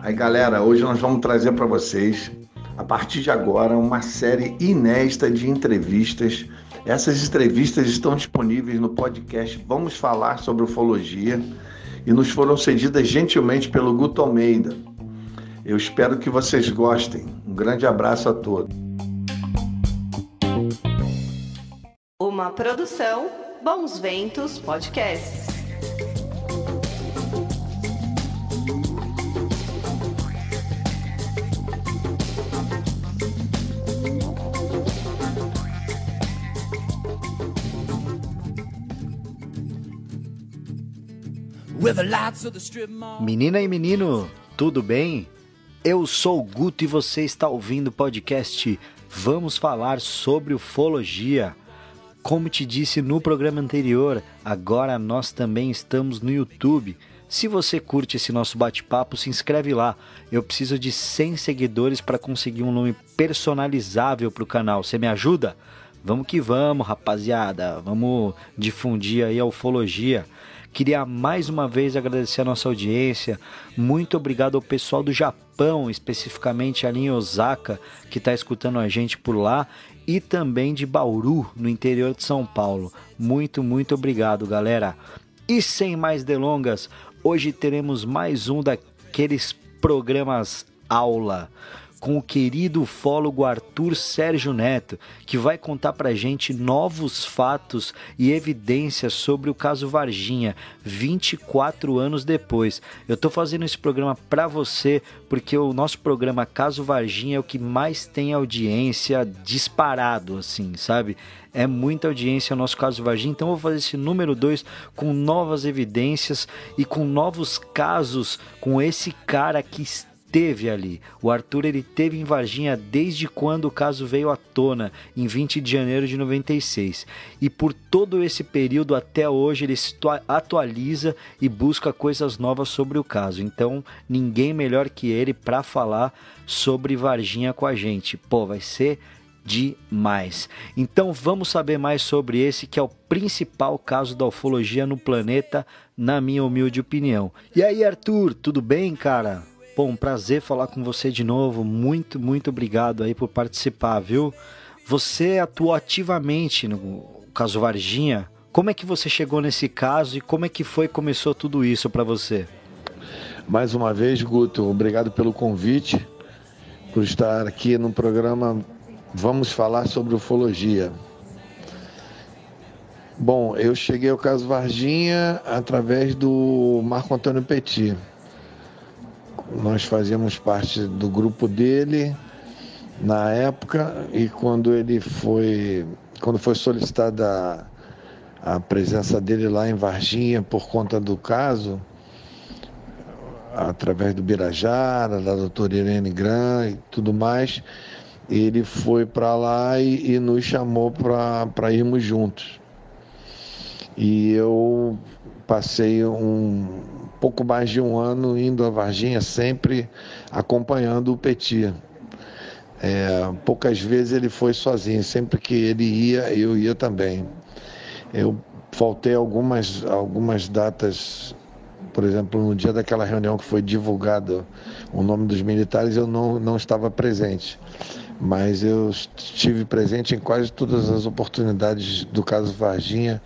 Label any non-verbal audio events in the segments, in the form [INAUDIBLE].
Aí, galera, hoje nós vamos trazer para vocês, a partir de agora, uma série inédita de entrevistas. Essas entrevistas estão disponíveis no podcast Vamos Falar sobre Ufologia e nos foram cedidas gentilmente pelo Guto Almeida. Eu espero que vocês gostem. Um grande abraço a todos. Uma produção Bons Ventos Podcasts. Menina e menino, tudo bem? Eu sou o Guto e você está ouvindo o podcast Vamos falar sobre ufologia. Como te disse no programa anterior, agora nós também estamos no YouTube. Se você curte esse nosso bate-papo, se inscreve lá. Eu preciso de 100 seguidores para conseguir um nome personalizável para o canal. Você me ajuda? Vamos que vamos, rapaziada. Vamos difundir aí a ufologia. Queria mais uma vez agradecer a nossa audiência. Muito obrigado ao pessoal do Japão, especificamente ali em Osaka, que está escutando a gente por lá, e também de Bauru, no interior de São Paulo. Muito, muito obrigado, galera. E sem mais delongas, hoje teremos mais um daqueles programas aula com o querido ufólogo Arthur Sérgio Neto, que vai contar pra gente novos fatos e evidências sobre o caso Varginha, 24 anos depois. Eu tô fazendo esse programa para você porque o nosso programa Caso Varginha é o que mais tem audiência disparado, assim, sabe? é muita audiência o nosso caso Varginha, então vou fazer esse número 2 com novas evidências e com novos casos com esse cara que teve ali. O Arthur ele teve em Varginha desde quando o caso veio à tona, em 20 de janeiro de 96. E por todo esse período até hoje ele se atualiza e busca coisas novas sobre o caso. Então, ninguém melhor que ele para falar sobre Varginha com a gente. Pô, vai ser demais. Então vamos saber mais sobre esse que é o principal caso da ufologia no planeta, na minha humilde opinião. E aí, Arthur, tudo bem, cara? Bom, prazer falar com você de novo. Muito, muito obrigado aí por participar, viu? Você atuou ativamente no caso Varginha. Como é que você chegou nesse caso e como é que foi começou tudo isso para você? Mais uma vez, Guto, obrigado pelo convite, por estar aqui no programa Vamos falar sobre ufologia. Bom, eu cheguei ao caso Varginha através do Marco Antônio Petit nós fazíamos parte do grupo dele na época e quando ele foi quando foi solicitada a, a presença dele lá em Varginha por conta do caso através do Birajara, da doutora Irene Gran e tudo mais, ele foi para lá e, e, nos chamou para irmos juntos. E eu passei um, pouco mais de um ano indo a Varginha, sempre acompanhando o Petit. É, poucas vezes ele foi sozinho, sempre que ele ia, eu ia também. Eu faltei algumas, algumas datas, por exemplo, no dia daquela reunião que foi divulgado o nome dos militares, eu não, não estava presente. Mas eu estive presente em quase todas as oportunidades do caso Varginha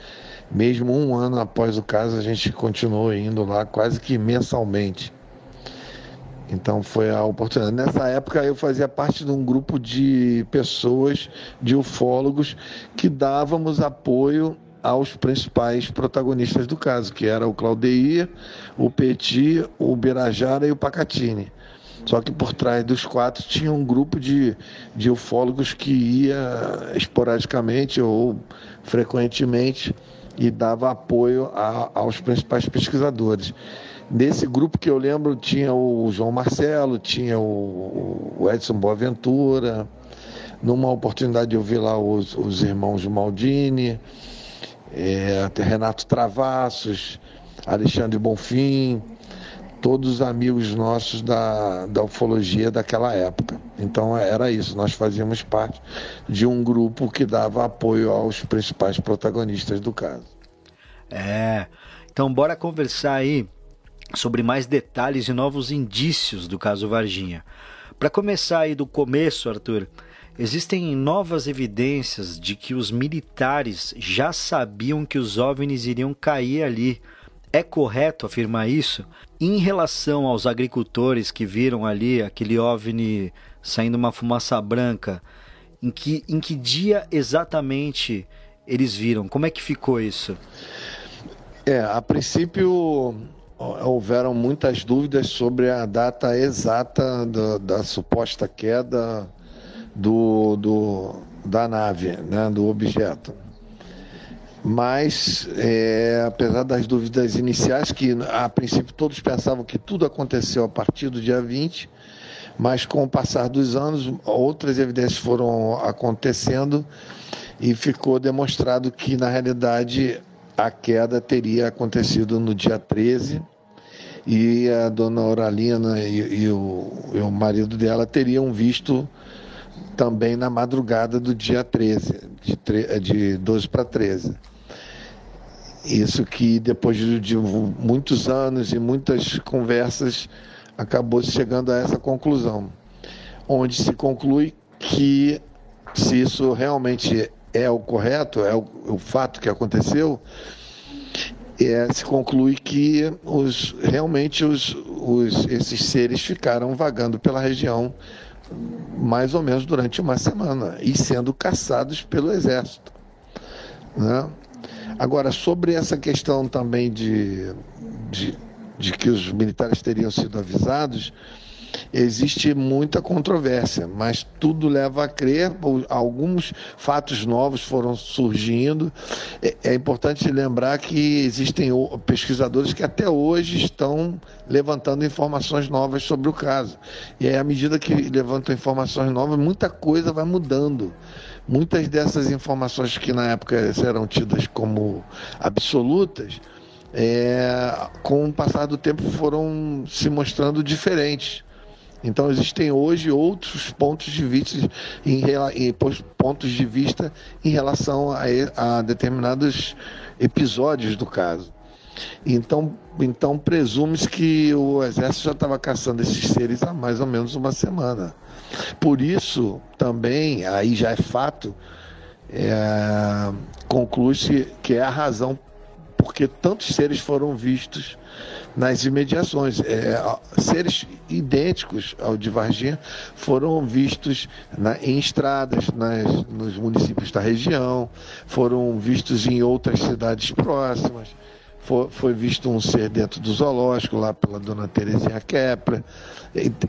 mesmo um ano após o caso, a gente continuou indo lá quase que mensalmente. Então foi a oportunidade. Nessa época eu fazia parte de um grupo de pessoas, de ufólogos, que dávamos apoio aos principais protagonistas do caso, que era o Claudeir, o Petit, o Berajara e o Pacatini. Só que por trás dos quatro tinha um grupo de, de ufólogos que ia esporadicamente ou frequentemente e dava apoio a, aos principais pesquisadores. Nesse grupo que eu lembro tinha o João Marcelo, tinha o, o Edson Boaventura, numa oportunidade eu vi lá os, os irmãos Maldini, é, Renato Travassos, Alexandre Bonfim, todos os amigos nossos da, da ufologia daquela época. Então era isso, nós fazíamos parte de um grupo que dava apoio aos principais protagonistas do caso. É, Então, bora conversar aí sobre mais detalhes e novos indícios do caso Varginha. Para começar aí do começo, Arthur, existem novas evidências de que os militares já sabiam que os OVNIs iriam cair ali. É correto afirmar isso? Em relação aos agricultores que viram ali aquele OVNI saindo uma fumaça branca, em que, em que dia exatamente eles viram? Como é que ficou isso? É, a princípio houveram muitas dúvidas sobre a data exata do, da suposta queda do, do, da nave, né, do objeto. Mas, é, apesar das dúvidas iniciais, que a princípio todos pensavam que tudo aconteceu a partir do dia 20, mas com o passar dos anos, outras evidências foram acontecendo e ficou demonstrado que, na realidade, a queda teria acontecido no dia 13 e a dona Oralina e, e, o, e o marido dela teriam visto também na madrugada do dia 13, de, de 12 para 13. Isso que depois de, muitos anos e muitas conversas acabou chegando a essa conclusão, onde se conclui que se isso realmente é o correto, é o, o fato que aconteceu, é, se conclui que os, realmente os, os, esses seres ficaram vagando pela região mais ou menos durante uma semana e sendo caçados pelo exército. Né? Agora, sobre essa questão também de, de, de que os militares teriam sido avisados, existe muita controvérsia, mas tudo leva a crer. Alguns fatos novos foram surgindo. É, é importante lembrar que existem pesquisadores que até hoje estão levantando informações novas sobre o caso. E aí, à medida que levantam informações novas, muita coisa vai mudando. Muitas dessas informações que na época eram tidas como absolutas, é, com o passar do tempo foram se mostrando diferentes. Então existem hoje outros pontos de vista em, em pontos de vista em relação a, a determinados episódios do caso. Então, então presume-se que o exército já estava caçando esses seres há mais ou menos uma semana. Por isso, também, aí já é fato, é, conclui-se que é a razão porque tantos seres foram vistos nas imediações. É, seres idênticos ao de Varginha foram vistos na, em estradas nas, nos municípios da região, foram vistos em outras cidades próximas. Foi, foi visto um ser dentro do zoológico, lá pela dona Terezinha Kepler.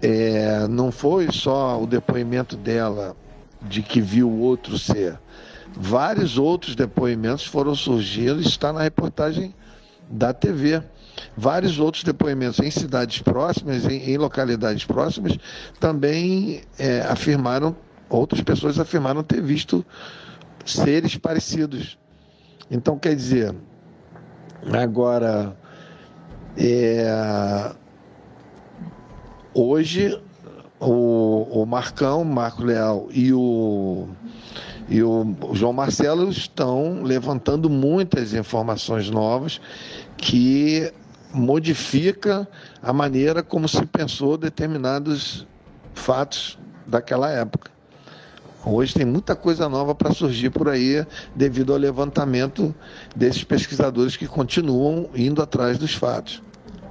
É, não foi só o depoimento dela de que viu outro ser. Vários outros depoimentos foram surgindo, está na reportagem da TV vários outros depoimentos em cidades próximas, em, em localidades próximas, também é, afirmaram, outras pessoas afirmaram ter visto seres parecidos. Então, quer dizer, agora, é, hoje, o, o Marcão, Marco Leal e o e o João Marcelo estão levantando muitas informações novas que modifica a maneira como se pensou determinados fatos daquela época. Hoje tem muita coisa nova para surgir por aí devido ao levantamento desses pesquisadores que continuam indo atrás dos fatos.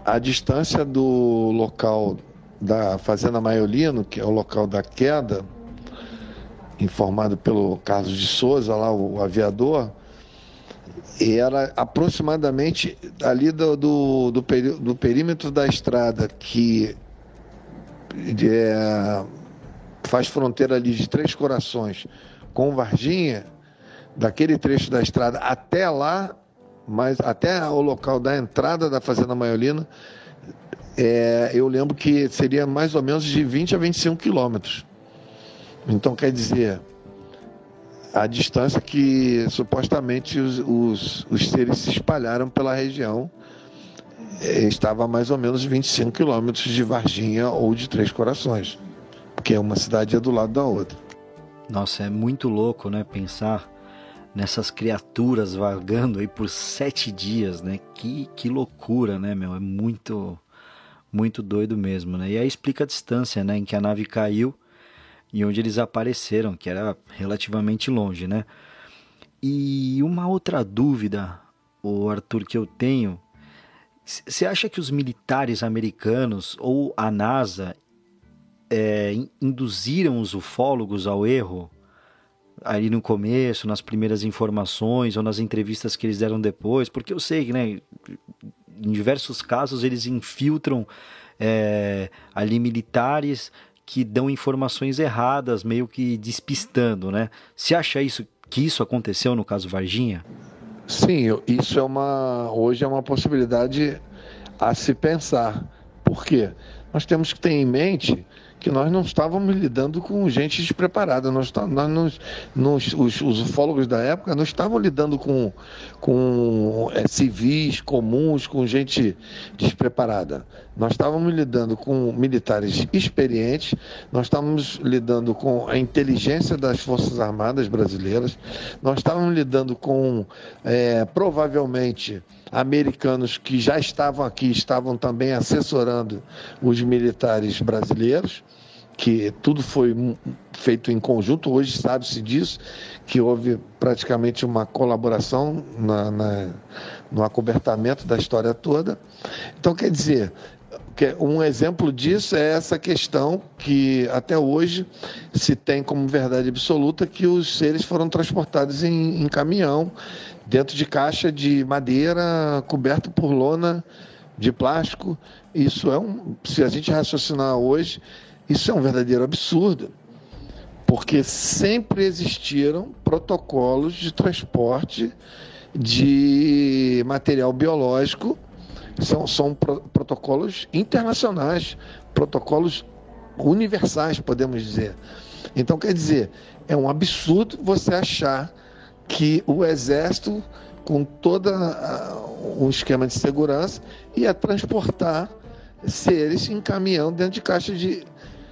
A distância do local da Fazenda Maiolino, que é o local da queda, informado pelo Carlos de Souza, lá o aviador, era aproximadamente ali do, do, do, peri, do perímetro da estrada que é, faz fronteira ali de Três Corações com Varginha, daquele trecho da estrada até lá, mas até o local da entrada da Fazenda Maiolina, é, eu lembro que seria mais ou menos de 20 a 25 quilômetros. Então, quer dizer, a distância que supostamente os, os, os seres se espalharam pela região eh, estava a mais ou menos 25 quilômetros de Varginha ou de Três Corações, porque uma cidade é do lado da outra. Nossa, é muito louco, né? Pensar nessas criaturas vagando aí por sete dias, né? Que, que loucura, né, meu? É muito, muito doido mesmo, né? E aí explica a distância, né, em que a nave caiu e onde eles apareceram, que era relativamente longe, né? E uma outra dúvida, o Arthur, que eu tenho, você acha que os militares americanos ou a NASA é, induziram os ufólogos ao erro ali no começo, nas primeiras informações ou nas entrevistas que eles deram depois? Porque eu sei que, né, em diversos casos eles infiltram é, ali militares que dão informações erradas, meio que despistando, né? Você acha isso que isso aconteceu no caso Varginha? Sim, isso é uma hoje é uma possibilidade a se pensar. Por quê? Nós temos que ter em mente que nós não estávamos lidando com gente despreparada. Nós, nós nos, nos, os, os, ufólogos da época não estavam lidando com, com é, civis comuns, com gente despreparada. Nós estávamos lidando com militares experientes, nós estávamos lidando com a inteligência das Forças Armadas brasileiras, nós estávamos lidando com, é, provavelmente, americanos que já estavam aqui, estavam também assessorando os militares brasileiros que tudo foi feito em conjunto, hoje sabe-se disso, que houve praticamente uma colaboração na, na, no acobertamento da história toda. Então, quer dizer, um exemplo disso é essa questão que até hoje se tem como verdade absoluta que os seres foram transportados em, em caminhão, dentro de caixa de madeira, coberto por lona de plástico. Isso é um. Se a gente raciocinar hoje, isso é um verdadeiro absurdo, porque sempre existiram protocolos de transporte de material biológico, são, são pro, protocolos internacionais, protocolos universais, podemos dizer. Então, quer dizer, é um absurdo você achar que o Exército, com todo um esquema de segurança, ia transportar seres em caminhão dentro de caixa de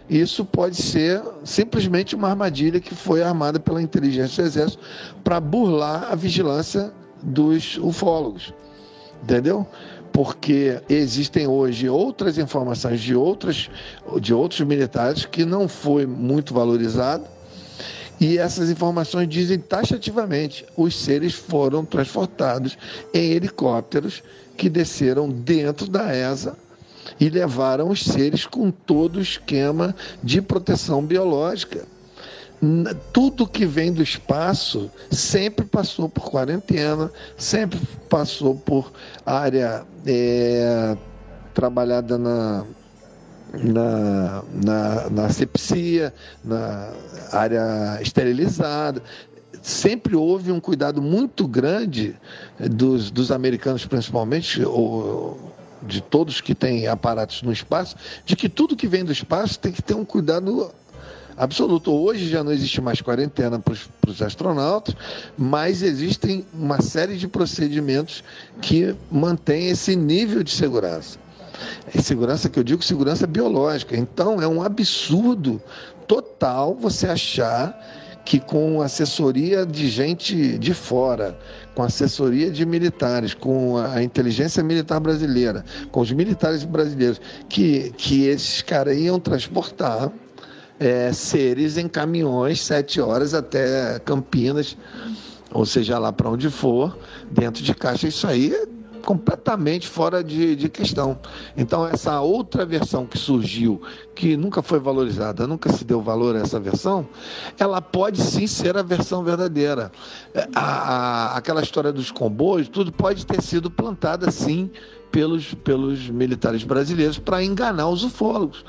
isso pode ser simplesmente uma armadilha que foi armada pela inteligência do Exército para burlar a vigilância dos ufólogos. Entendeu? Porque existem hoje outras informações de, outras, de outros militares que não foi muito valorizado e essas informações dizem taxativamente: os seres foram transportados em helicópteros que desceram dentro da ESA e levaram os seres com todo o esquema de proteção biológica. Tudo que vem do espaço sempre passou por quarentena, sempre passou por área é, trabalhada na, na, na, na sepsia, na área esterilizada. Sempre houve um cuidado muito grande dos, dos americanos, principalmente, ou, de todos que têm aparatos no espaço, de que tudo que vem do espaço tem que ter um cuidado absoluto. Hoje já não existe mais quarentena para os astronautas, mas existem uma série de procedimentos que mantêm esse nível de segurança. É segurança que eu digo segurança biológica. Então é um absurdo total você achar que com assessoria de gente de fora, com assessoria de militares, com a inteligência militar brasileira, com os militares brasileiros, que, que esses caras iam transportar é, seres em caminhões sete horas até Campinas, ou seja, lá para onde for, dentro de caixa. Isso aí é completamente fora de, de, questão. Então, essa outra versão que surgiu, que nunca foi valorizada, nunca se deu valor a essa versão, ela pode sim ser a versão verdadeira. É, a, a, aquela história dos comboios, tudo pode ter sido plantada sim pelos, pelos militares brasileiros para enganar os ufólogos.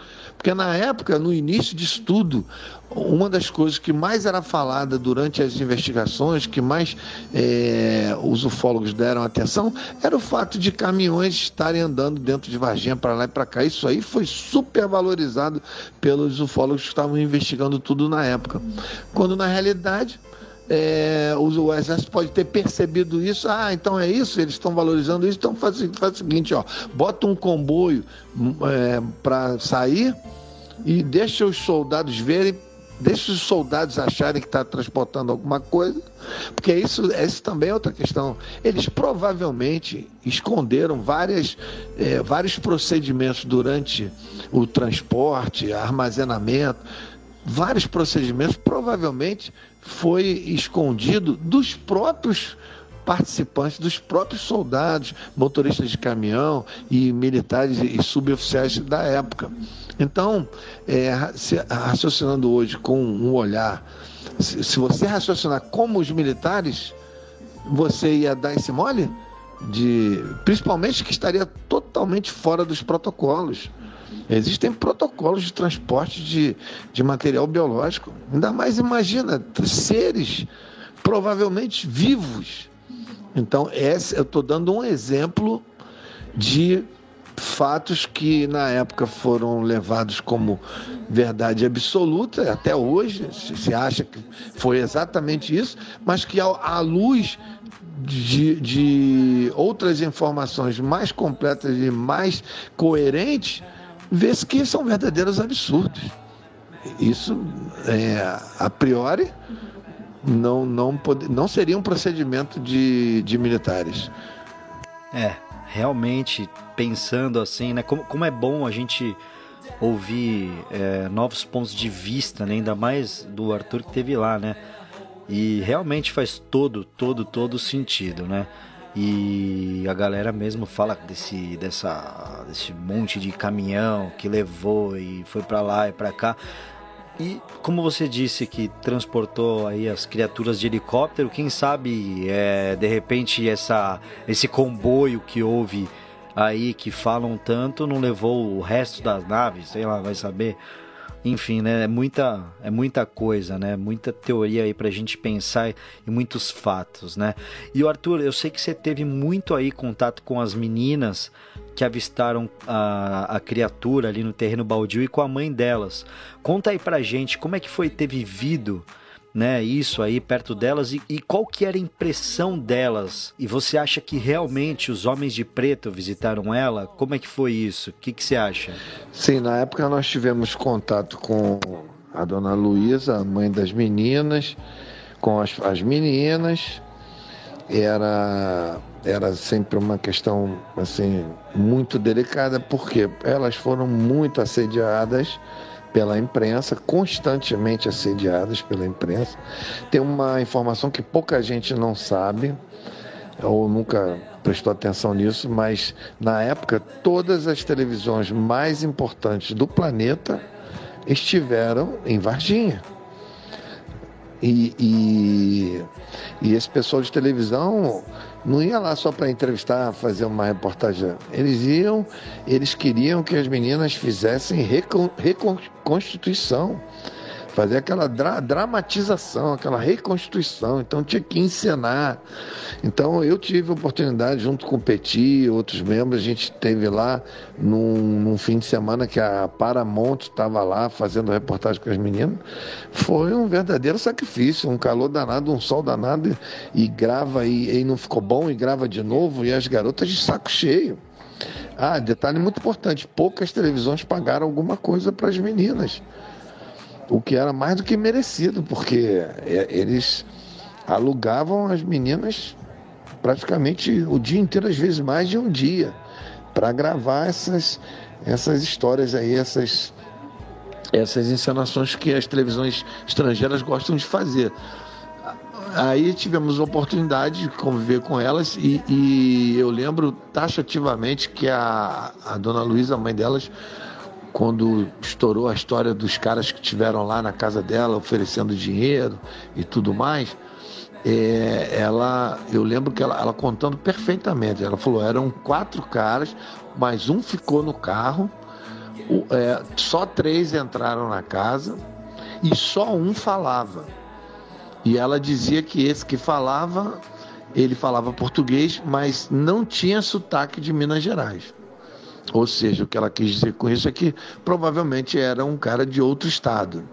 Porque na época, no início disso tudo, uma das coisas que mais era falada durante as investigações, que mais é, os ufólogos deram atenção, era o fato de caminhões estarem andando dentro de Varginha para lá e para cá. Isso aí foi super valorizado pelos ufólogos que estavam investigando tudo na época. Quando na realidade é, o, o, exército pode ter percebido isso, ah, então é isso, eles estão valorizando isso, então faz, faz o seguinte, ó, bota um comboio hum, é, para sair e deixa os soldados verem deixa os soldados acharem que está transportando alguma coisa, porque isso, essa também é outra questão. Eles provavelmente esconderam várias, é, vários procedimentos durante o transporte, armazenamento, vários procedimentos provavelmente foi escondido dos próprios participantes, dos próprios soldados, motoristas de caminhão e militares e suboficiais da época. Então, é, raciocinando hoje com um olhar, se, se você raciocinar como os militares, você ia dar esse mole? De, principalmente que estaria totalmente fora dos protocolos. Existem protocolos de transporte de, de material biológico. Ainda mais imagina, seres provavelmente vivos. Então, esse, eu estou dando um exemplo de fatos que na época foram levados como verdade absoluta, até hoje se acha que foi exatamente isso, mas que à luz de, de outras informações mais completas e mais coerentes, vê-se que são verdadeiros absurdos. Isso, é, a priori, não, não, pode, não seria um procedimento de, de militares. É, realmente pensando assim, né? Como, como é bom a gente ouvir é, novos pontos de vista, né? ainda mais do Arthur que teve lá, né? E realmente faz todo, todo, todo sentido, né? E a galera mesmo fala desse, dessa, desse monte de caminhão que levou e foi para lá e para cá. E como você disse que transportou aí as criaturas de helicóptero, quem sabe é, de repente essa, esse comboio que houve aí que falam tanto não levou o resto das naves, sei lá, vai saber. Enfim, né? É muita, é muita coisa, né? Muita teoria aí pra gente pensar e muitos fatos, né? E o Arthur, eu sei que você teve muito aí contato com as meninas que avistaram a, a criatura ali no terreno baldio e com a mãe delas. Conta aí pra gente como é que foi ter vivido né, isso aí perto delas e, e, qual que era a impressão delas? E você acha que realmente os homens de preto visitaram ela? Como é que foi isso? O que, que você acha? Sim, na época nós tivemos contato com a dona Luísa, a mãe das meninas, com as, as meninas. Era, era sempre uma questão assim muito delicada, porque elas foram muito assediadas pela imprensa, constantemente assediadas pela imprensa. Tem uma informação que pouca gente não sabe, ou nunca prestou atenção nisso, mas na época todas as televisões mais importantes do planeta estiveram em Varginha. E, e, e esse pessoal de televisão não ia lá só para entrevistar, fazer uma reportagem. Eles iam, eles queriam que as meninas fizessem recon, reconstituição fazer aquela dra dramatização, aquela reconstituição. Então tinha que encenar. Então eu tive oportunidade, junto com o Petit e outros membros, a gente teve lá num, num fim de semana que a Paramount estava lá fazendo reportagem com as meninas. Foi um verdadeiro sacrifício, um calor danado, um sol danado, e grava e, e não ficou bom, e grava de novo, e as garotas de saco cheio. Ah, detalhe muito importante: poucas televisões pagaram alguma coisa para as meninas o que era mais do que merecido, porque é, eles alugavam as meninas praticamente o dia inteiro, às vezes mais de um dia, para gravar essas, essas histórias aí, essas, essas encenações que as televisões estrangeiras gostam de fazer. Aí tivemos a oportunidade de conviver com elas e, e eu lembro taxativamente que a, a dona Luísa, a mãe delas, quando estourou a história dos caras que tiveram lá na casa dela oferecendo dinheiro e tudo mais, é, ela, eu lembro que ela, ela, contando perfeitamente. Ela falou: eram quatro caras, mas um ficou no carro, o, é, só três entraram na casa e só um falava. E ela dizia que esse que falava, ele falava português, mas não tinha sotaque de Minas Gerais. Ou seja, o que ela quis dizer com isso é que provavelmente era um cara de outro estado.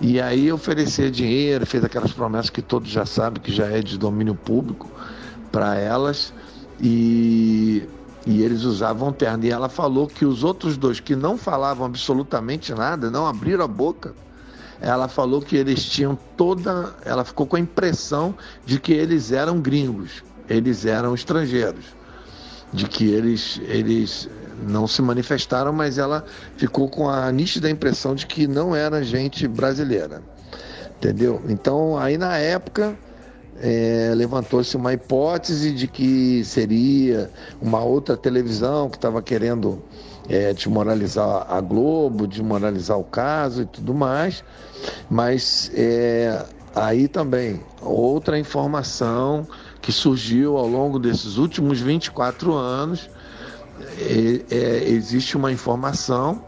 E aí oferecer dinheiro, fez aquelas promessas que todos já sabem que já é de domínio público para elas. E, e eles usavam terno. E ela falou que os outros dois que não falavam absolutamente nada, não abriram a boca, ela falou que eles tinham toda. Ela ficou com a impressão de que eles eram gringos, eles eram estrangeiros, de que eles, eles não se manifestaram, mas ela ficou com a nítida impressão de que não era gente brasileira. Entendeu? Então, aí na época, é, levantou-se uma hipótese de que seria uma outra televisão que estava querendo é, desmoralizar a Globo, desmoralizar o caso e tudo mais, mas é, aí também outra informação que surgiu ao longo desses últimos 24 anos é, é, existe uma informação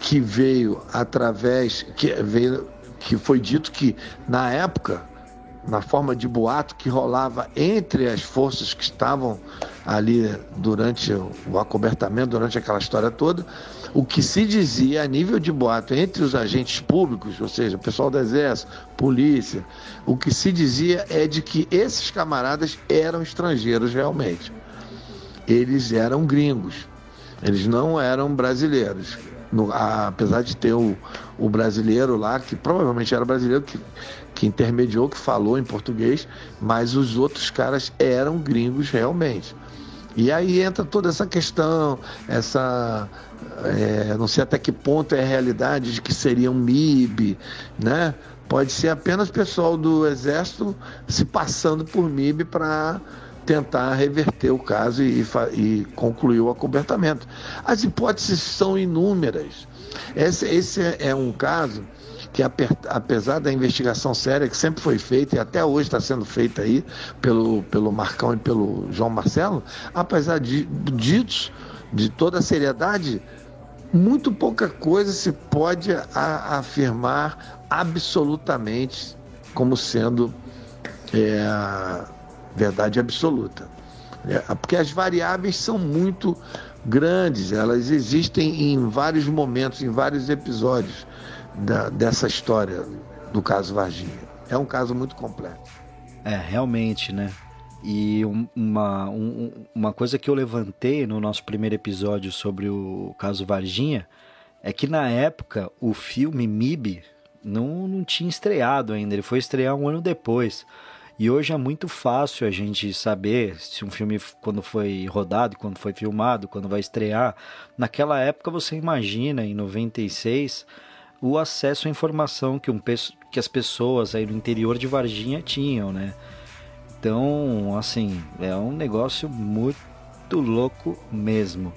que veio através, que veio, que foi dito que na época, na forma de boato que rolava entre as forças que estavam ali durante o acobertamento, durante aquela história toda, o que se dizia a nível de boato entre os agentes públicos, ou seja, o pessoal do Exército, polícia, o que se dizia é de que esses camaradas eram estrangeiros realmente eles eram gringos, eles não eram brasileiros. No, a, apesar de ter o, o brasileiro lá, que provavelmente era brasileiro, que, que intermediou, que falou em português, mas os outros caras eram gringos realmente. E aí entra toda essa questão, essa. É, não sei até que ponto é a realidade de que seria um MIB, né? Pode ser apenas pessoal do Exército se passando por MIB para tentar reverter o caso e, e concluir o acobertamento. As hipóteses são inúmeras. Esse, esse é um caso que, apesar da investigação séria que sempre foi feita e até hoje está sendo feita aí pelo, pelo Marcão e pelo João Marcelo, apesar de ditos de toda a seriedade, muito pouca coisa se pode a, afirmar absolutamente como sendo é, verdade absoluta. É, porque as variáveis são muito grandes, elas existem em vários momentos, em vários episódios da, dessa história do caso Varginha. É um caso muito complexo. É, realmente, né? E uma, um, uma coisa que eu levantei no nosso primeiro episódio sobre o caso Varginha é que na época o filme MIB não, não tinha estreado ainda, ele foi estrear um ano depois. E hoje é muito fácil a gente saber se um filme, quando foi rodado, quando foi filmado, quando vai estrear. Naquela época, você imagina, em 96, o acesso à informação que, um, que as pessoas aí no interior de Varginha tinham, né? Então, assim, é um negócio muito louco mesmo.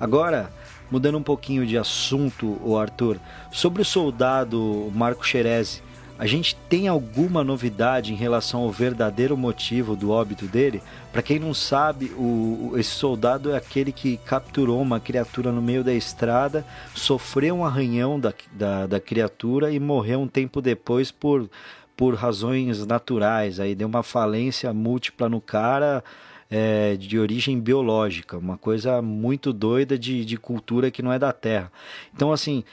Agora, mudando um pouquinho de assunto, o Arthur, sobre o soldado Marco Xerezi, a gente tem alguma novidade em relação ao verdadeiro motivo do óbito dele? Para quem não sabe, o, esse soldado é aquele que capturou uma criatura no meio da estrada, sofreu um arranhão da, da, da criatura e morreu um tempo depois por, por razões naturais. Aí deu uma falência múltipla no cara. É, de origem biológica, uma coisa muito doida de, de cultura que não é da Terra. Então, assim,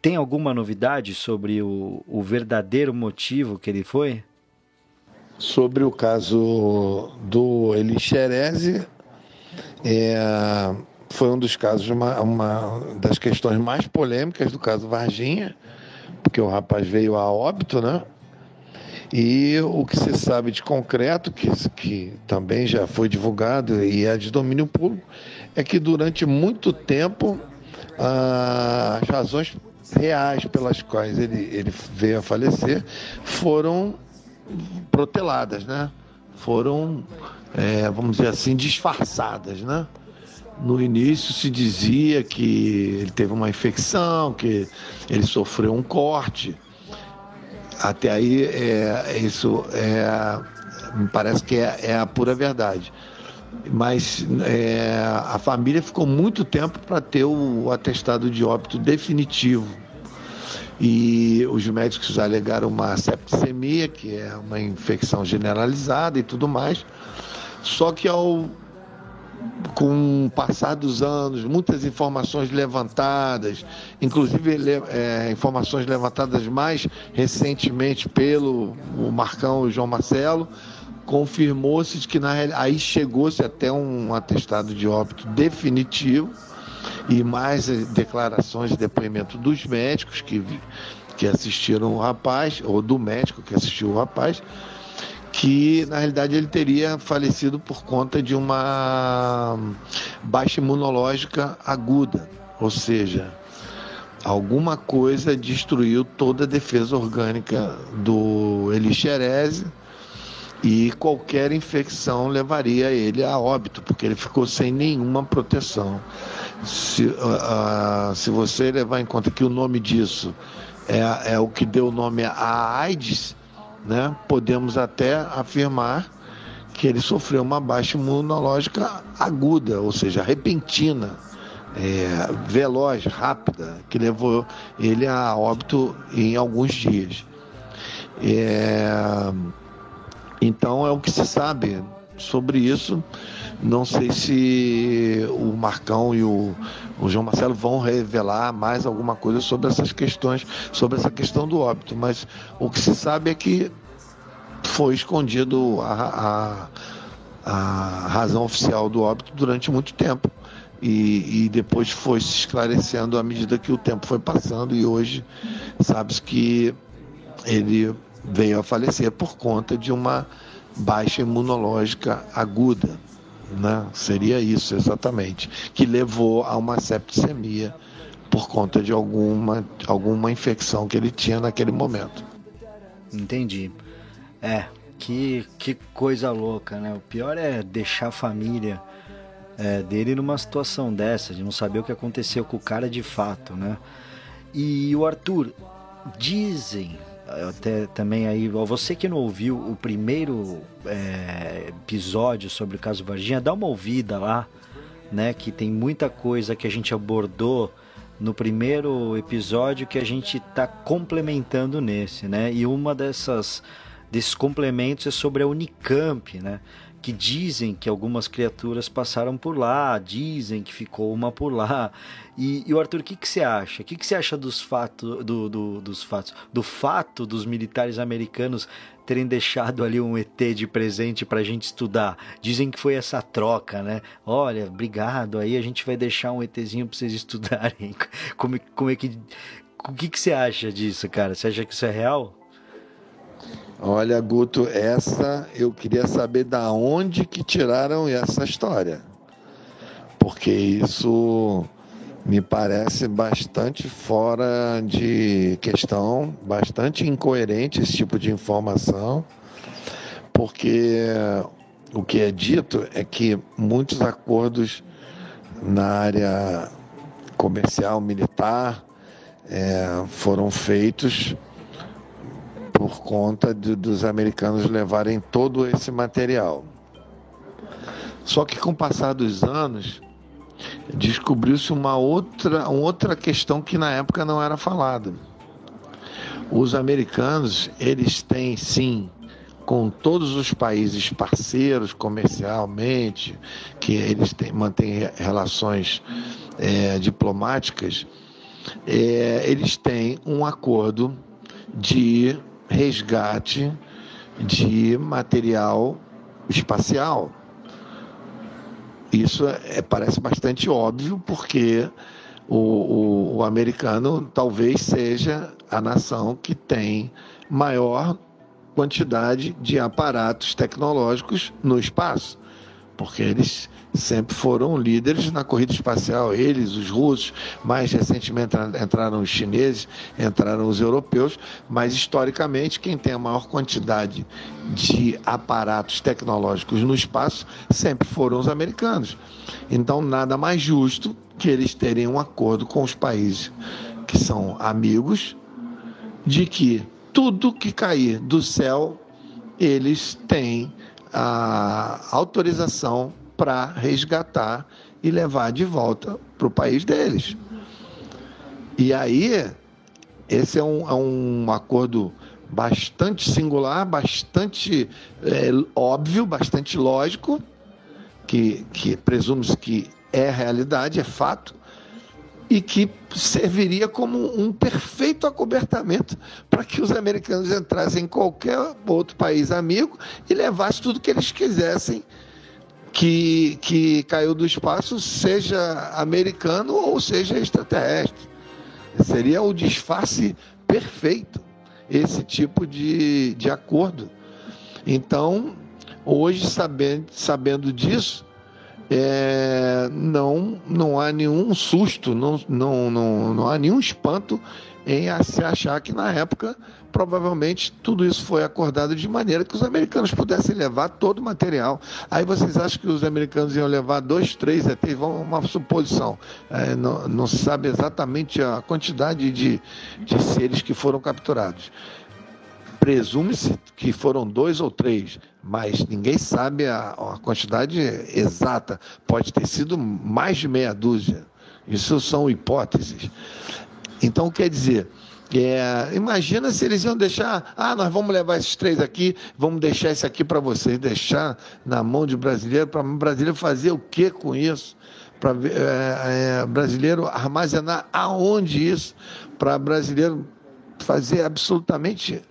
tem alguma novidade sobre o, o verdadeiro motivo que ele foi? Sobre o caso do Elixerese, é, foi um dos casos, uma, uma das questões mais polêmicas do caso Varginha, porque o rapaz veio a óbito, né? E o que se sabe de concreto, que, que também já foi divulgado e é de domínio público, é que durante muito tempo ah, as razões reais pelas quais ele, ele veio a falecer foram proteladas, né? Foram, é, vamos dizer assim, disfarçadas, né? No início se dizia que ele teve uma infecção, que ele sofreu um corte. Até aí, é, isso é, me parece que é, é a pura verdade mas é, a família ficou muito tempo para ter o atestado de óbito definitivo. E os médicos alegaram uma septicemia, que é uma infecção generalizada e tudo mais. Só que ao com o passar dos anos, muitas informações levantadas, inclusive é, informações levantadas mais recentemente pelo Marcão e João Marcelo, confirmou-se que na, aí chegou-se até um atestado de óbito definitivo e mais declarações de depoimento dos médicos que, que assistiram o rapaz, ou do médico que assistiu o rapaz, que na realidade ele teria falecido por conta de uma baixa imunológica aguda, ou seja, alguma coisa destruiu toda a defesa orgânica do Elixerese e qualquer infecção levaria ele a óbito, porque ele ficou sem nenhuma proteção. Se, uh, uh, se você levar em conta que o nome disso é, é o que deu o nome à AIDS, né, podemos até afirmar que ele sofreu uma baixa imunológica aguda, ou seja, repentina, é, veloz, rápida, que levou ele a óbito em alguns dias. É, então é o que se sabe sobre isso. Não sei se o Marcão e o, o, João Marcelo vão revelar mais alguma coisa sobre essas questões, sobre essa questão do óbito, mas o que se sabe é que foi escondido a, a, a razão oficial do óbito durante muito tempo. E, e, depois foi se esclarecendo à medida que o tempo foi passando e hoje sabe-se que ele veio a falecer por conta de uma baixa imunológica aguda, né? Seria isso exatamente, que levou a uma septicemia por conta de alguma, alguma infecção que ele tinha naquele momento. Entendi. É, que, que coisa louca, né? O pior é deixar a família é, dele numa situação dessa, de não saber o que aconteceu com o cara de fato, né? E o Arthur, dizem, até também aí, você que não ouviu o primeiro é, episódio sobre o caso Varginha, dá uma ouvida lá, né? Que tem muita coisa que a gente abordou no primeiro episódio que a gente está complementando nesse, né? E uma dessas desses complementos é sobre a Unicamp, né? Que dizem que algumas criaturas passaram por lá, dizem que ficou uma por lá. E, e o Arthur, o que, que você acha? O que, que você acha dos fatos, do, do, dos fatos, do fato dos militares americanos terem deixado ali um ET de presente para a gente estudar? Dizem que foi essa troca, né? Olha, obrigado, aí a gente vai deixar um ETzinho para vocês estudarem. [LAUGHS] Como, como é que, o que, que você acha disso, cara? Você acha que isso é real? Olha, Guto, essa eu queria saber da onde que tiraram essa história. Porque isso me parece bastante fora de questão, bastante incoerente esse tipo de informação, porque o que é dito é que muitos acordos na área comercial, militar, é, foram feitos por conta de, dos americanos levarem todo esse material. Só que com o passar dos anos, descobriu-se uma outra, uma outra questão que na época não era falada. Os americanos, eles têm sim, com todos os países parceiros comercialmente, que eles têm, mantêm relações é, diplomáticas, é, eles têm um acordo de resgate de material espacial. Isso é, parece bastante óbvio, porque o, o, o, americano talvez seja a nação que tem maior quantidade de aparatos tecnológicos no espaço, porque eles sempre foram líderes na corrida espacial. Eles, os russos, mais recentemente entraram os chineses, entraram os europeus, mas historicamente quem tem a maior quantidade de aparatos tecnológicos no espaço sempre foram os americanos. Então, nada mais justo que eles terem um acordo com os países que são amigos de que tudo que cair do céu eles têm a autorização para resgatar e levar de volta para o país deles. E aí, esse é um, é um acordo bastante singular, bastante é, óbvio, bastante lógico, que, que presume-se que é realidade, é fato, e que serviria como um perfeito acobertamento para que os americanos entrassem em qualquer outro país amigo e levassem tudo que eles quisessem que, que caiu do espaço, seja americano ou seja extraterrestre. Seria o disfarce perfeito esse tipo de, de acordo. Então, hoje, sabendo, sabendo disso, é, não, não há nenhum susto, não, não, não, não há nenhum espanto em se achar que na época provavelmente tudo isso foi acordado de maneira que os americanos pudessem levar todo o material. Aí vocês acham que os americanos iam levar dois, três ETs? Vamos uma suposição. É, não, não se sabe exatamente a quantidade de, de seres que foram capturados. Presume-se que foram dois ou três, mas ninguém sabe a, a quantidade exata. Pode ter sido mais de meia dúzia. Isso são hipóteses. Então, quer dizer, é, imagina se eles iam deixar, ah, nós vamos levar esses três aqui, vamos deixar esse aqui para vocês, deixar na mão de brasileiro, para brasileiro fazer o que com isso? Para é, é, brasileiro armazenar aonde isso? Para brasileiro fazer absolutamente.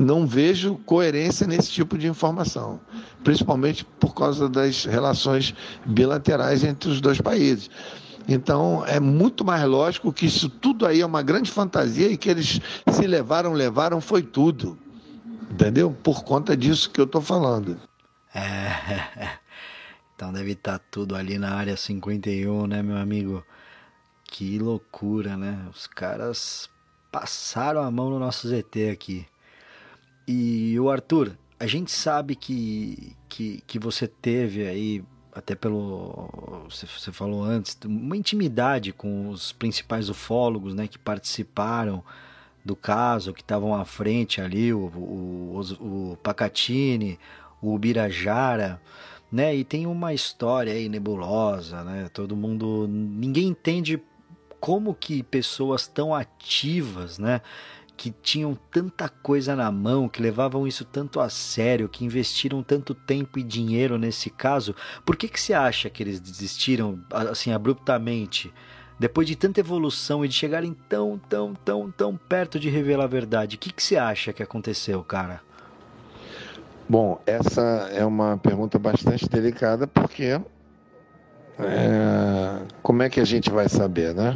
Não vejo coerência nesse tipo de informação, principalmente por causa das relações bilaterais entre os dois países. Então é muito mais lógico que isso tudo aí é uma grande fantasia e que eles se levaram, levaram, foi tudo. Entendeu? Por conta disso que eu estou falando. É. [LAUGHS] Então deve estar tá tudo ali na área 51, né, meu amigo? Que loucura, né? Os caras passaram a mão no nosso ZT aqui. E o Arthur, a gente sabe que, que, que você teve aí até pelo você falou antes, uma intimidade com os principais ufólogos, né, que participaram do caso, que estavam à frente ali, o, o, o, o Pacatini, o Birajara, né, e tem uma história aí nebulosa, né, todo mundo, ninguém entende como que pessoas tão ativas, né, que tinham tanta coisa na mão, que levavam isso tanto a sério, que investiram tanto tempo e dinheiro nesse caso, por que, que você acha que eles desistiram assim abruptamente? Depois de tanta evolução e de chegarem tão, tão, tão, tão perto de revelar a verdade, o que, que você acha que aconteceu, cara? Bom, essa é uma pergunta bastante delicada porque é, como é que a gente vai saber, né?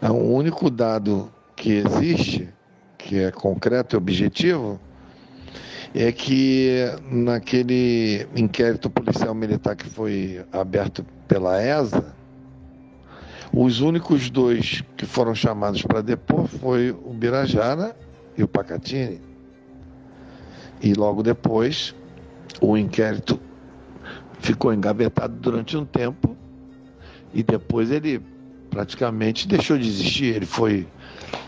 É o único dado que existe, que é concreto e objetivo, é que naquele inquérito policial militar que foi aberto pela ESA, os únicos dois que foram chamados para depor foi o Birajara e o Pacatini. E logo depois, o inquérito ficou engavetado durante um tempo e depois ele praticamente deixou de existir. Ele foi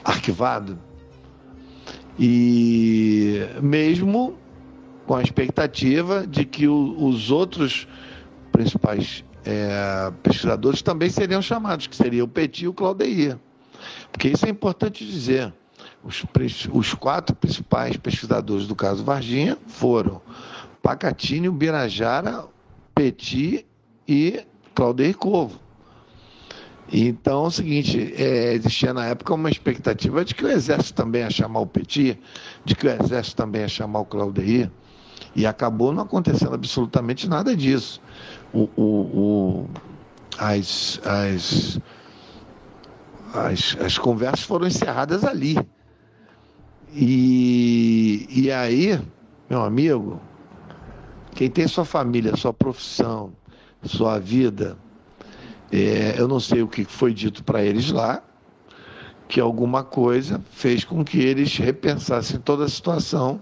arquivado. E mesmo com a expectativa de que o, os outros principais é, pesquisadores também seriam chamados, que seria o Petit e o Claudeir. Porque isso é importante dizer. Os, os quatro principais pesquisadores do caso Varginha foram Pacatini, Birajara, Petit e Claudeir Covo. Então é o seguinte, é, existia na época uma expectativa de que o Exército também ia chamar o Petit, de que o Exército também ia chamar o Claudeir, e acabou não acontecendo absolutamente nada disso. O, o, o, as, as, as, as conversas foram encerradas ali. E, e aí, meu amigo, quem tem sua família, sua profissão, sua vida, é, eu não sei o que foi dito para eles lá, que alguma coisa fez com que eles repensassem toda a situação.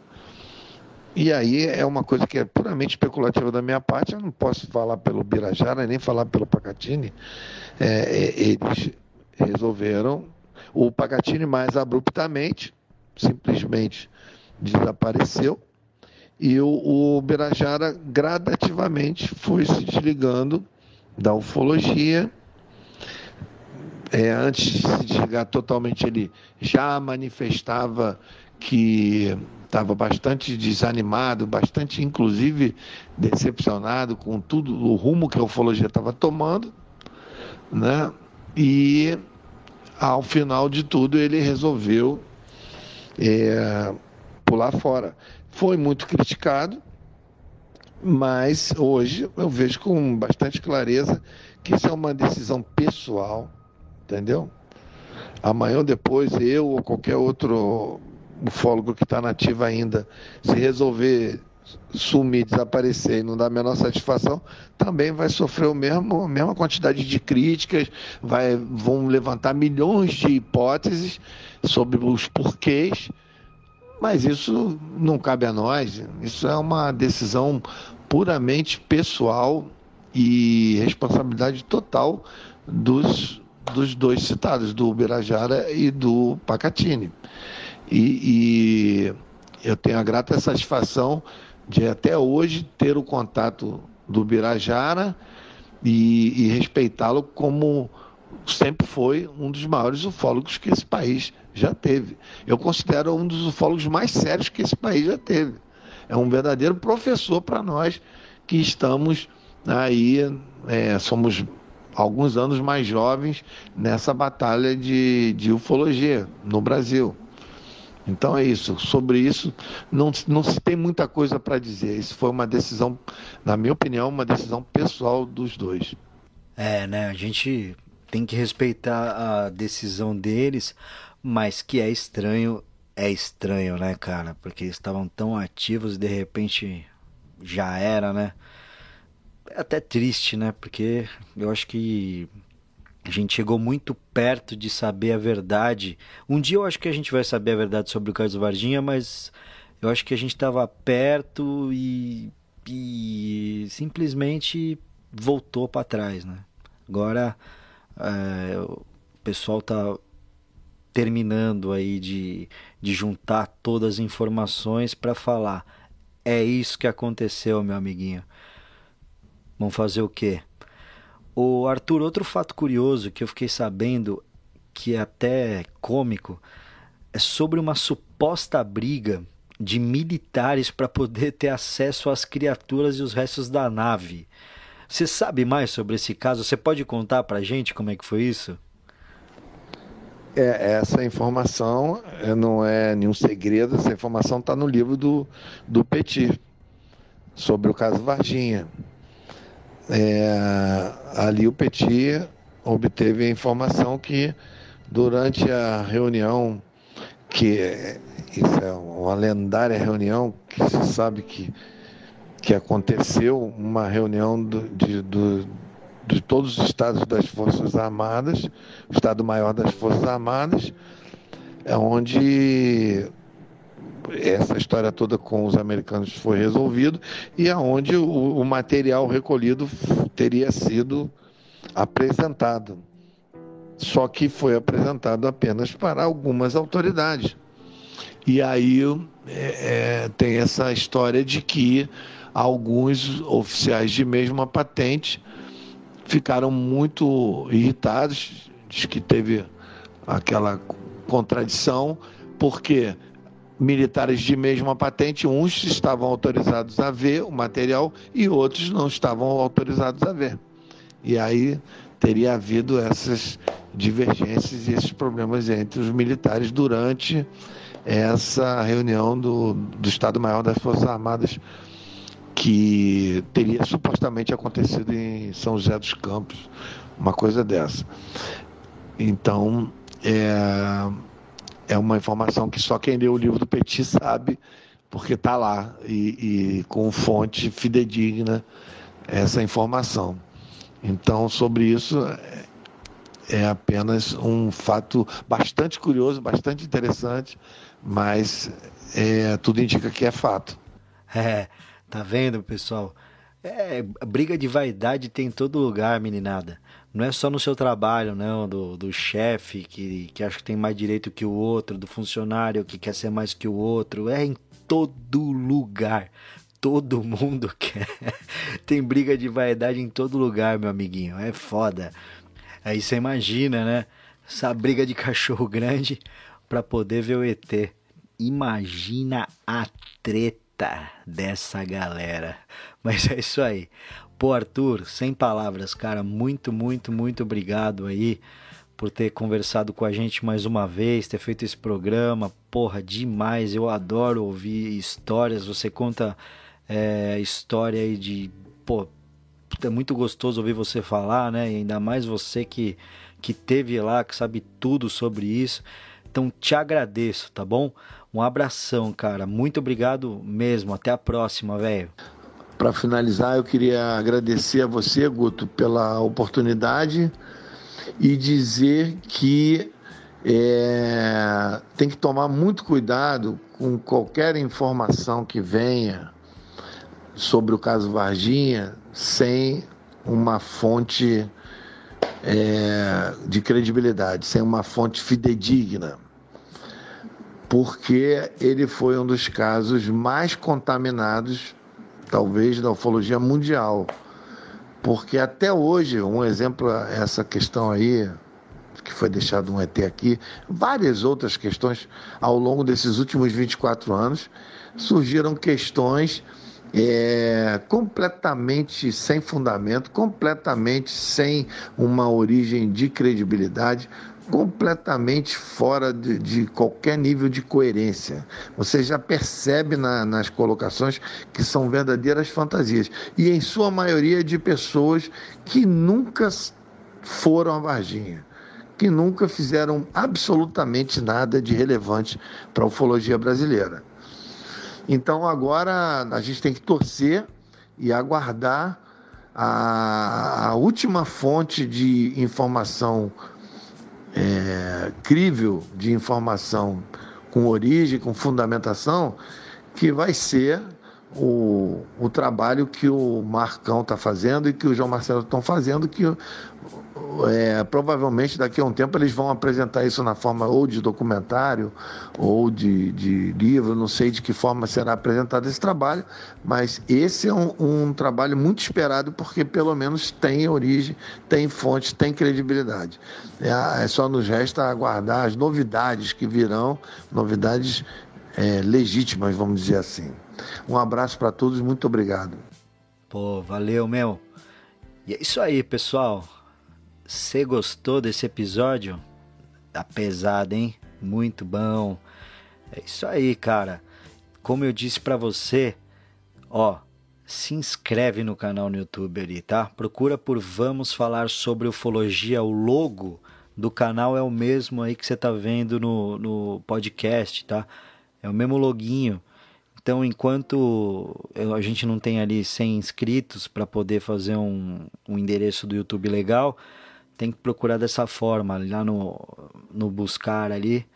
E aí é uma coisa que é puramente especulativa da minha parte, eu não posso falar pelo Birajara, nem falar pelo Pacatini. É, é, eles resolveram, o Pacatini mais abruptamente, simplesmente desapareceu, e o, o Birajara gradativamente foi se desligando da ufologia. É, antes de se desligar totalmente, ele já manifestava que estava bastante desanimado, bastante, inclusive, decepcionado com tudo, o rumo que a ufologia estava tomando, né? E, ao final de tudo, ele resolveu é, pular fora. Foi muito criticado, mas hoje eu vejo com bastante clareza que isso é uma decisão pessoal, entendeu? amanhã ou depois, eu ou qualquer outro ufólogo que está nativo ainda, se resolver sumir, desaparecer e não dar a menor satisfação, também vai sofrer o mesmo, a mesma quantidade de críticas, vai, vão levantar milhões de hipóteses sobre os porquês, mas isso não cabe a nós, isso é uma decisão puramente pessoal e responsabilidade total dos, dos dois citados, do Birajara e do Pacatini. E, e eu tenho a grata satisfação de até hoje ter o contato do Birajara e, e respeitá-lo como sempre foi um dos maiores ufólogos que esse país já teve. Eu considero um dos ufólogos mais sérios que esse país já teve. É um verdadeiro professor para nós que estamos aí, é, somos alguns anos mais jovens nessa batalha de, de ufologia no Brasil. Então é isso. Sobre isso, não, não se tem muita coisa para dizer. Isso foi uma decisão, na minha opinião, uma decisão pessoal dos dois. É, né? A gente tem que respeitar a decisão deles, mas que é estranho, é estranho, né, cara? Porque eles estavam tão ativos e de repente já era, né? É até triste, né? Porque eu acho que a gente chegou muito perto de saber a verdade. Um dia eu acho que a gente vai saber a verdade sobre o Carlos Varginha, mas eu acho que a gente estava perto e, e simplesmente voltou para trás, né? Agora é, o pessoal tá terminando aí de, de juntar todas as informações para falar. É isso que aconteceu, meu amiguinho. Vamos fazer o quê? O Arthur, outro fato curioso que eu fiquei sabendo, que é até cômico, é sobre uma suposta briga de militares para poder ter acesso às criaturas e os restos da nave. Você sabe mais sobre esse caso? Você pode contar para gente como é que foi isso? É, essa informação é, não é nenhum segredo, essa informação está no livro do, do Petit, sobre o caso Varginha. É, ali o Petit obteve a informação que durante a reunião, que isso é uma lendária reunião, que se sabe que, que aconteceu, uma reunião do, de, do, de todos os estados das Forças Armadas, o Estado-Maior das Forças Armadas, é onde essa história toda com os americanos foi resolvido e aonde o, o material recolhido teria sido apresentado. Só que foi apresentado apenas para algumas autoridades. E aí é, é, tem essa história de que alguns oficiais de mesma patente ficaram muito irritados, diz que teve aquela contradição, porque militares de mesma patente, uns estavam autorizados a ver o material e outros não estavam autorizados a ver. E aí teria havido essas divergências e esses problemas entre os militares durante essa reunião do, do Estado-Maior das Forças Armadas que teria supostamente acontecido em São José dos Campos, uma coisa dessa. Então, é, é uma informação que só quem lê o livro do Petit sabe, porque está lá e, e, com fonte fidedigna essa informação. Então, sobre isso, é, é apenas um fato bastante curioso, bastante interessante, mas é, tudo indica que é fato. É, tá vendo, pessoal? É, briga de vaidade tem em todo lugar, meninada não é só no seu trabalho, não, do, do chefe que, que acha que tem mais direito que o outro, do funcionário que quer ser mais que o outro, é em todo lugar. Todo [LAUGHS] mundo quer. tem briga de vaidade em todo lugar, meu amiguinho. É foda. Aí você imagina, né? Essa briga de cachorro grande para poder ver o ET. Imagina a treta dessa galera. [LAUGHS] Mas é isso aí. Pô, Arthur, sem palavras, cara, muito, muito, muito obrigado aí por ter conversado com a gente mais uma vez, ter feito esse programa. Porra, demais, eu adoro ouvir histórias. Você conta é, história aí de, pô, é muito gostoso ouvir você falar, né? E ainda mais você que, que teve lá, que sabe tudo sobre isso. Então te agradeço, tá bom? Um abração, cara. Muito obrigado mesmo. Até a próxima, velho. Para finalizar, eu queria agradecer a você, Guto, pela oportunidade e dizer que é, tem que tomar muito cuidado com qualquer informação que venha sobre o caso Varginha sem uma fonte é, de credibilidade, sem uma fonte fidedigna, porque ele foi um dos casos mais contaminados, talvez, da ufologia mundial. Porque até hoje, um exemplo, essa questão aí, que foi deixado um ET aqui, várias outras questões ao longo desses últimos 24 anos, surgiram questões é, completamente sem fundamento, completamente sem uma origem de credibilidade, completamente fora de, de, qualquer nível de coerência. Você já percebe na, nas colocações que são verdadeiras fantasias. E em sua maioria de pessoas que nunca foram a Varginha, que nunca fizeram absolutamente nada de relevante para a ufologia brasileira. Então agora a gente tem que torcer e aguardar a, a última fonte de informação é, crível, de informação com origem, com fundamentação, que vai ser o, o trabalho que o Marcão está fazendo e que o João Marcelo estão fazendo, que é, provavelmente daqui a um tempo eles vão apresentar isso na forma ou de documentário ou de, de livro, não sei de que forma será apresentado esse trabalho, mas esse é um, um trabalho muito esperado porque pelo menos tem origem, tem fonte, tem credibilidade. É, é só nos resta aguardar as novidades que virão, novidades é, legítimas, vamos dizer assim. Um abraço para todos, muito obrigado. Pô, valeu, meu. E é isso aí, pessoal. Você gostou desse episódio? Tá pesado, hein? Muito bom. É isso aí, cara. Como eu disse para você, ó, se inscreve no canal no YouTube ali, tá? Procura por Vamos Falar sobre Ufologia. O logo do canal é o mesmo aí que você tá vendo no, no podcast, tá? É o mesmo loginho. Então, enquanto a gente não tem ali 100 inscritos para poder fazer um, um endereço do YouTube legal, tem que procurar dessa forma, lá no, no buscar ali,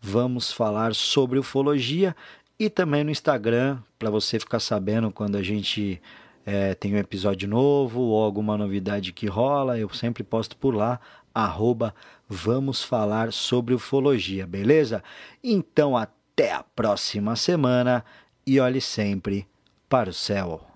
vamos falar sobre ufologia e também no Instagram, para você ficar sabendo quando a gente é, tem um episódio novo ou alguma novidade que rola, eu sempre posto por lá, arroba vamos falar sobre ufologia, beleza? Então até a próxima semana e olhe sempre para o céu.